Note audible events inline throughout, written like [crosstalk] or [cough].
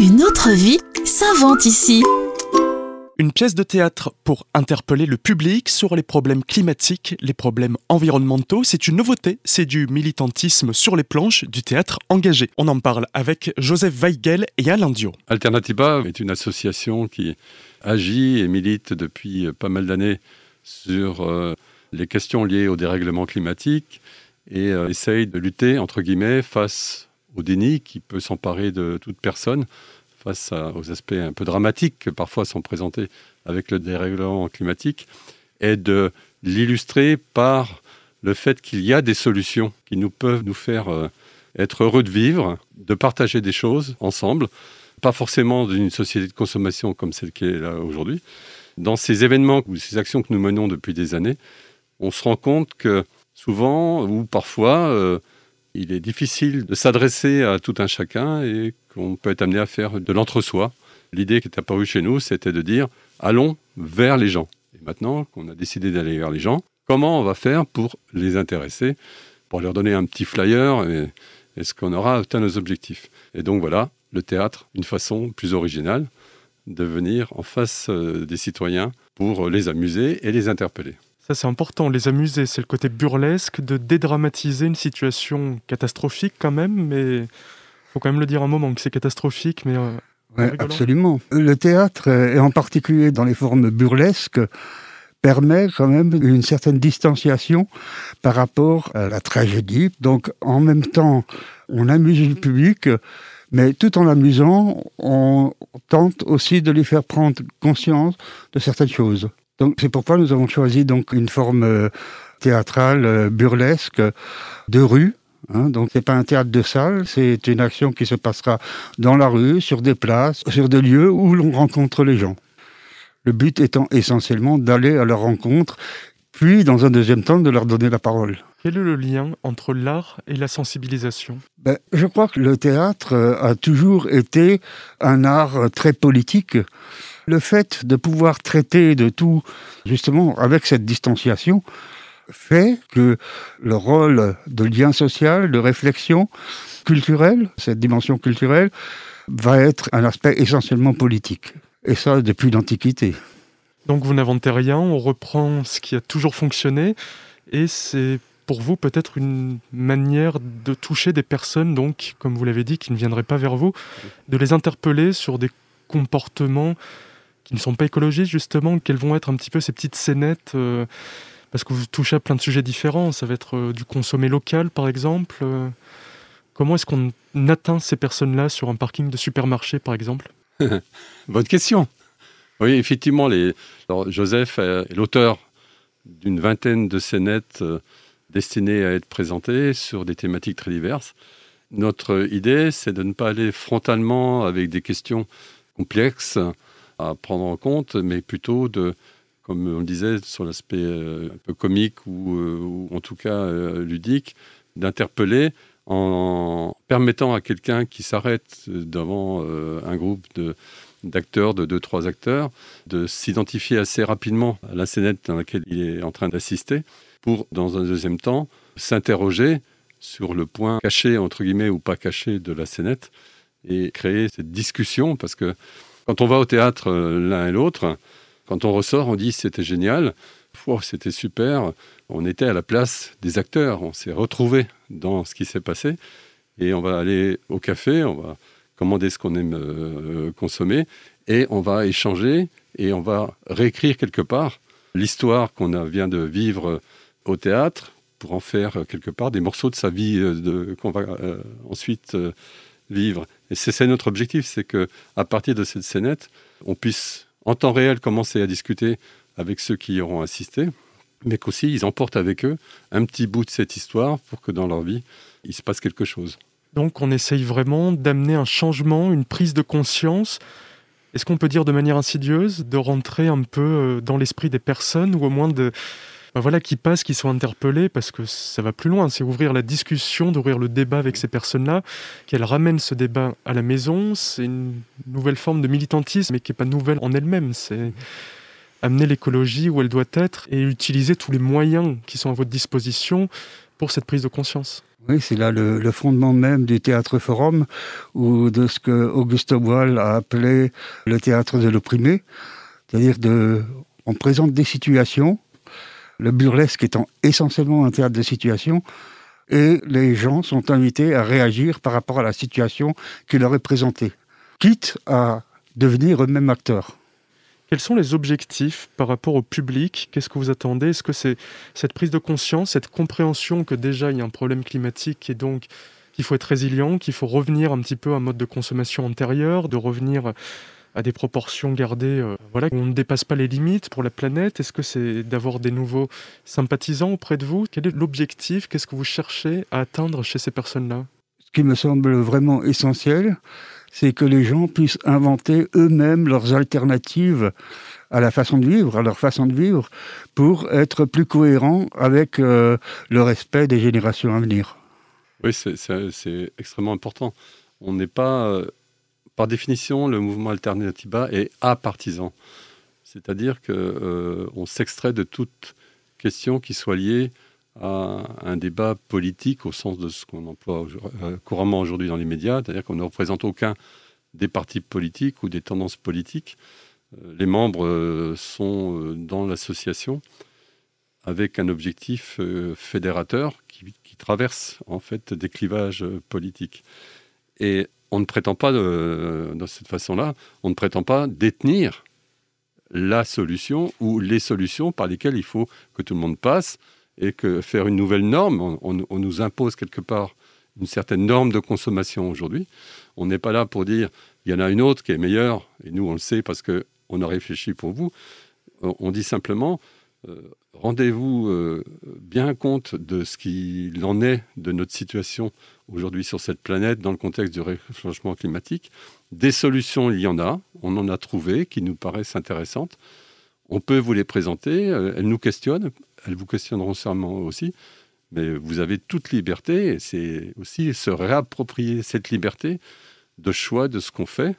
Une autre vie s'invente ici. Une pièce de théâtre pour interpeller le public sur les problèmes climatiques, les problèmes environnementaux. C'est une nouveauté, c'est du militantisme sur les planches du théâtre engagé. On en parle avec Joseph Weigel et Alain Dio. Alternativa est une association qui agit et milite depuis pas mal d'années sur euh, les questions liées au dérèglement climatique et euh, essaye de lutter, entre guillemets, face au déni qui peut s'emparer de toute personne face aux aspects un peu dramatiques que parfois sont présentés avec le dérèglement climatique, est de l'illustrer par le fait qu'il y a des solutions qui nous peuvent nous faire euh, être heureux de vivre, de partager des choses ensemble, pas forcément d'une société de consommation comme celle qui est là aujourd'hui. Dans ces événements ou ces actions que nous menons depuis des années, on se rend compte que souvent ou parfois, euh, il est difficile de s'adresser à tout un chacun et qu'on peut être amené à faire de l'entre-soi. L'idée qui est apparue chez nous, c'était de dire allons vers les gens. Et maintenant qu'on a décidé d'aller vers les gens, comment on va faire pour les intéresser, pour leur donner un petit flyer et est-ce qu'on aura atteint nos objectifs Et donc voilà, le théâtre, une façon plus originale de venir en face euh, des citoyens pour les amuser et les interpeller. Ça, c'est important, les amuser. C'est le côté burlesque de dédramatiser une situation catastrophique quand même, mais faut quand même le dire un moment que c'est catastrophique, mais. Euh, absolument. Le théâtre, et en particulier dans les formes burlesques, permet quand même une certaine distanciation par rapport à la tragédie. Donc, en même temps, on amuse le public, mais tout en l'amusant, on tente aussi de lui faire prendre conscience de certaines choses. Donc c'est pourquoi nous avons choisi donc une forme euh, théâtrale euh, burlesque de rue. Hein, donc c'est pas un théâtre de salle, c'est une action qui se passera dans la rue, sur des places, sur des lieux où l'on rencontre les gens. Le but étant essentiellement d'aller à leur rencontre, puis dans un deuxième temps de leur donner la parole. Quel est le lien entre l'art et la sensibilisation? Ben, Je crois que le théâtre euh, a toujours été un art très politique. Le fait de pouvoir traiter de tout, justement, avec cette distanciation, fait que le rôle de lien social, de réflexion culturelle, cette dimension culturelle, va être un aspect essentiellement politique. Et ça depuis l'Antiquité. Donc vous n'inventez rien, on reprend ce qui a toujours fonctionné, et c'est pour vous peut-être une manière de toucher des personnes, donc, comme vous l'avez dit, qui ne viendraient pas vers vous, de les interpeller sur des comportements qui ne sont pas écologistes, justement, quelles vont être un petit peu ces petites scénettes euh, Parce que vous touchez à plein de sujets différents. Ça va être euh, du consommé local, par exemple. Euh. comment est-ce qu'on atteint ces personnes-là sur un parking de supermarché, par exemple? [laughs] Bonne question. Oui, effectivement, les... Joseph est l'auteur d'une vingtaine de scénettes destinées à être présentées sur des thématiques très diverses. Notre idée, c'est de ne pas aller frontalement avec des questions complexes à prendre en compte, mais plutôt de, comme on le disait, sur l'aspect euh, un peu comique ou, euh, en tout cas euh, ludique, d'interpeller en permettant à quelqu'un qui s'arrête devant un groupe de, d'acteurs, de deux, trois acteurs, de s'identifier assez rapidement à la scénette dans laquelle il est en train d'assister, pour, dans un deuxième temps, s'interroger sur le point caché, entre guillemets, ou pas caché de la scénette, et créer cette discussion, parce que quand on va au théâtre euh, l'un et l'autre, quand on ressort, on dit c'était génial, c'était super, on était à la place des acteurs, on s'est retrouvé dans ce qui s'est passé, et on va aller au café, on va commander ce qu'on aime euh, consommer, et on va échanger, et on va réécrire quelque part l'histoire qu'on vient de vivre au théâtre pour en faire quelque part des morceaux de sa vie euh, qu'on va ensuite vivre. Et c'est notre objectif, c'est que à partir de cette scénette, on puisse en temps réel commencer à discuter avec ceux qui y auront assisté, mais qu'aussi ils emportent avec eux un petit bout de cette histoire pour que dans leur vie, il se passe quelque chose. Donc on essaye vraiment d'amener un changement, une prise de conscience. Est-ce qu'on peut dire de manière insidieuse, de rentrer un peu euh, dans l'esprit des personnes ou au moins de, voilà, qui passent, qui sont interpellés, parce que ça va plus loin. C'est ouvrir la discussion, d'ouvrir le débat avec ces personnes-là, qu'elles ramènent ce débat à la maison. C'est une nouvelle forme de militantisme, mais qui n'est pas nouvelle en elle-même. C'est amener l'écologie où elle doit être et utiliser tous les moyens qui sont à votre disposition pour cette prise de conscience. Oui, c'est là le, fondement même du théâtre forum ou de ce que Auguste Boal a appelé le théâtre de l'opprimé. C'est-à-dire de, on présente des situations, le burlesque étant essentiellement un théâtre de situation, et les gens sont invités à réagir par rapport à la situation qui leur est présentée, quitte à devenir eux-mêmes acteurs. Quels sont les objectifs par rapport au public? Qu'est-ce que vous attendez? Est-ce que c'est cette prise de conscience, cette compréhension que déjà il y a un problème climatique et donc qu'il faut être résilient, qu'il faut revenir un petit peu à un mode de consommation antérieur, de revenir à des proportions gardées, euh, voilà, on ne dépasse pas les limites pour la planète Est-ce que c'est d'avoir des nouveaux sympathisants auprès de vous? Quel est l'objectif? Qu'est-ce que vous cherchez à atteindre chez ces personnes-là? Ce qui me semble vraiment essentiel, c'est que les gens puissent inventer eux-mêmes leurs alternatives à la façon de vivre, à leur façon de vivre, pour être plus cohérents avec euh, le respect des générations à venir. Oui, c'est extrêmement important. On n'est pas, euh, par définition, le mouvement Alternativa est apartisan. C'est-à-dire qu'on euh, s'extrait de toute question qui soit liée à un débat politique au sens de ce qu'on emploie euh, couramment aujourd'hui dans les médias, c'est-à-dire qu'on ne représente aucun des partis politiques ou des tendances politiques. Euh, les membres euh, sont dans l'association avec un objectif fédérateur qui, traverse en fait des clivages politiques. Et on ne prétend pas, de, de cette façon-là, on ne prétend pas détenir la solution ou les solutions par lesquelles il faut que tout le monde passe et que faire une nouvelle norme, on, nous impose quelque part une certaine norme de consommation aujourd'hui. On n'est pas là pour dire il y en a une autre qui est meilleure, et nous on le sait parce qu'on a réfléchi pour vous. On dit simplement euh, rendez-vous euh, bien compte de ce qu'il en est de notre situation aujourd'hui sur cette planète dans le contexte du réchauffement climatique. Des solutions, il y en a, on en a trouvé qui nous paraissent intéressantes. On peut vous les présenter, euh, elles nous questionnent, elles vous questionneront sûrement aussi, mais vous avez toute liberté, et c'est aussi se réapproprier cette liberté de choix de ce qu'on fait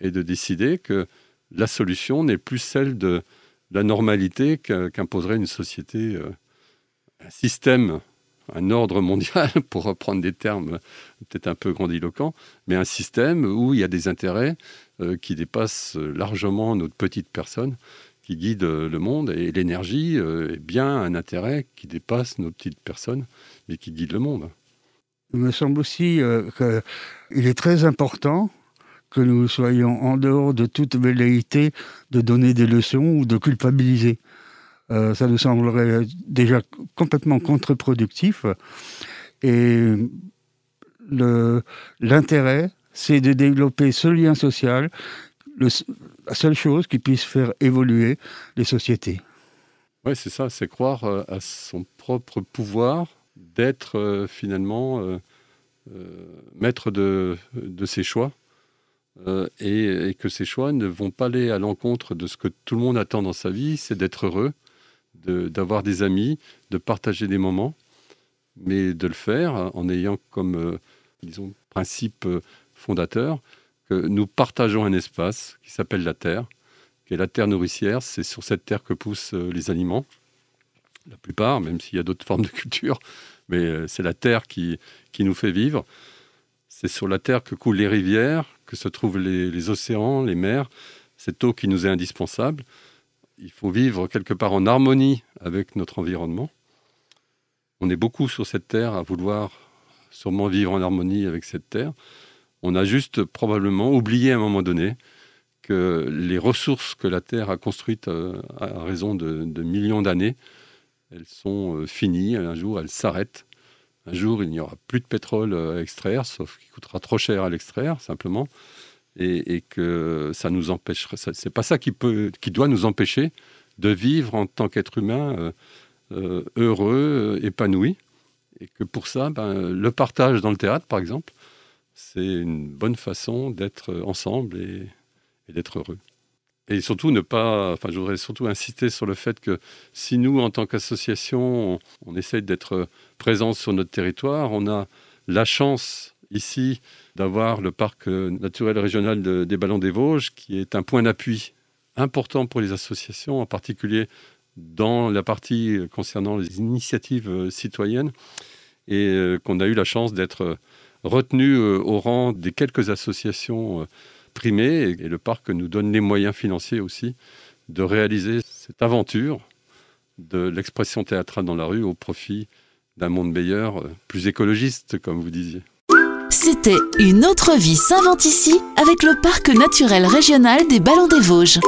et de décider que la solution n'est plus celle de la normalité qu'imposerait une société, euh, un système, un ordre mondial, [laughs] pour reprendre des termes peut-être un peu grandiloquents, mais un système où il y a des intérêts euh, qui dépassent largement notre petite personne qui guide le monde et l'énergie euh, est bien un intérêt qui dépasse nos petites personnes et qui guide le monde. Il me semble aussi qu'il est très important que nous soyons en dehors de toute velléité de donner des leçons ou de culpabiliser. ça nous semblerait déjà complètement contre-productif. Et l'intérêt, c'est de développer ce lien social la seule chose qui puisse faire évoluer les sociétés. Oui, c'est ça, c'est croire euh, à son propre pouvoir d'être euh, finalement euh, maître de, de, ses choix et, que ces choix ne vont pas aller à l'encontre de ce que tout le monde attend dans sa vie, c'est d'être heureux, d'avoir des amis, de partager des moments, mais de le faire en ayant comme, disons, principe fondateur que nous partageons un espace qui s'appelle la terre, qui est la terre nourricière. C'est sur cette terre que poussent euh, les aliments, la plupart, même s'il y a d'autres formes de culture, mais euh, c'est la terre qui, qui nous fait vivre. C'est sur la terre que coulent les rivières, que se trouvent les, océans, les mers, cette eau qui nous est indispensable. Il faut vivre quelque part en harmonie avec notre environnement. On est beaucoup sur cette terre à vouloir sûrement vivre en harmonie avec cette terre. On a juste probablement oublié à un moment donné que les ressources que la Terre a construites euh, à raison de, millions d'années, elles sont euh, finies. Un jour, elles s'arrêtent. Un jour, il n'y aura plus de pétrole à extraire, sauf qu'il coûtera trop cher à l'extraire, simplement. Et, que ça nous empêcherait. C'est pas ça qui, peut, qui doit nous empêcher de vivre en tant qu'être humain euh, heureux, épanoui. Et que pour ça, ben, le partage dans le théâtre, par exemple, c'est une bonne façon d'être ensemble et, d'être heureux. Et surtout, ne pas. Enfin, je voudrais surtout insister sur le fait que si nous, en tant qu'association, on, essaye d'être présents sur notre territoire, on a la chance ici d'avoir le parc naturel régional des Ballons des Vosges, qui est un point d'appui important pour les associations, en particulier dans la partie concernant les initiatives citoyennes et qu'on a eu la chance d'être retenu au rang des quelques associations et le parc nous donne les moyens financiers aussi de réaliser cette aventure de l'expression théâtrale dans la rue au profit d'un monde meilleur, plus écologiste, comme vous disiez. C'était Une autre vie s'invente ici avec le parc naturel régional des Ballons des Vosges.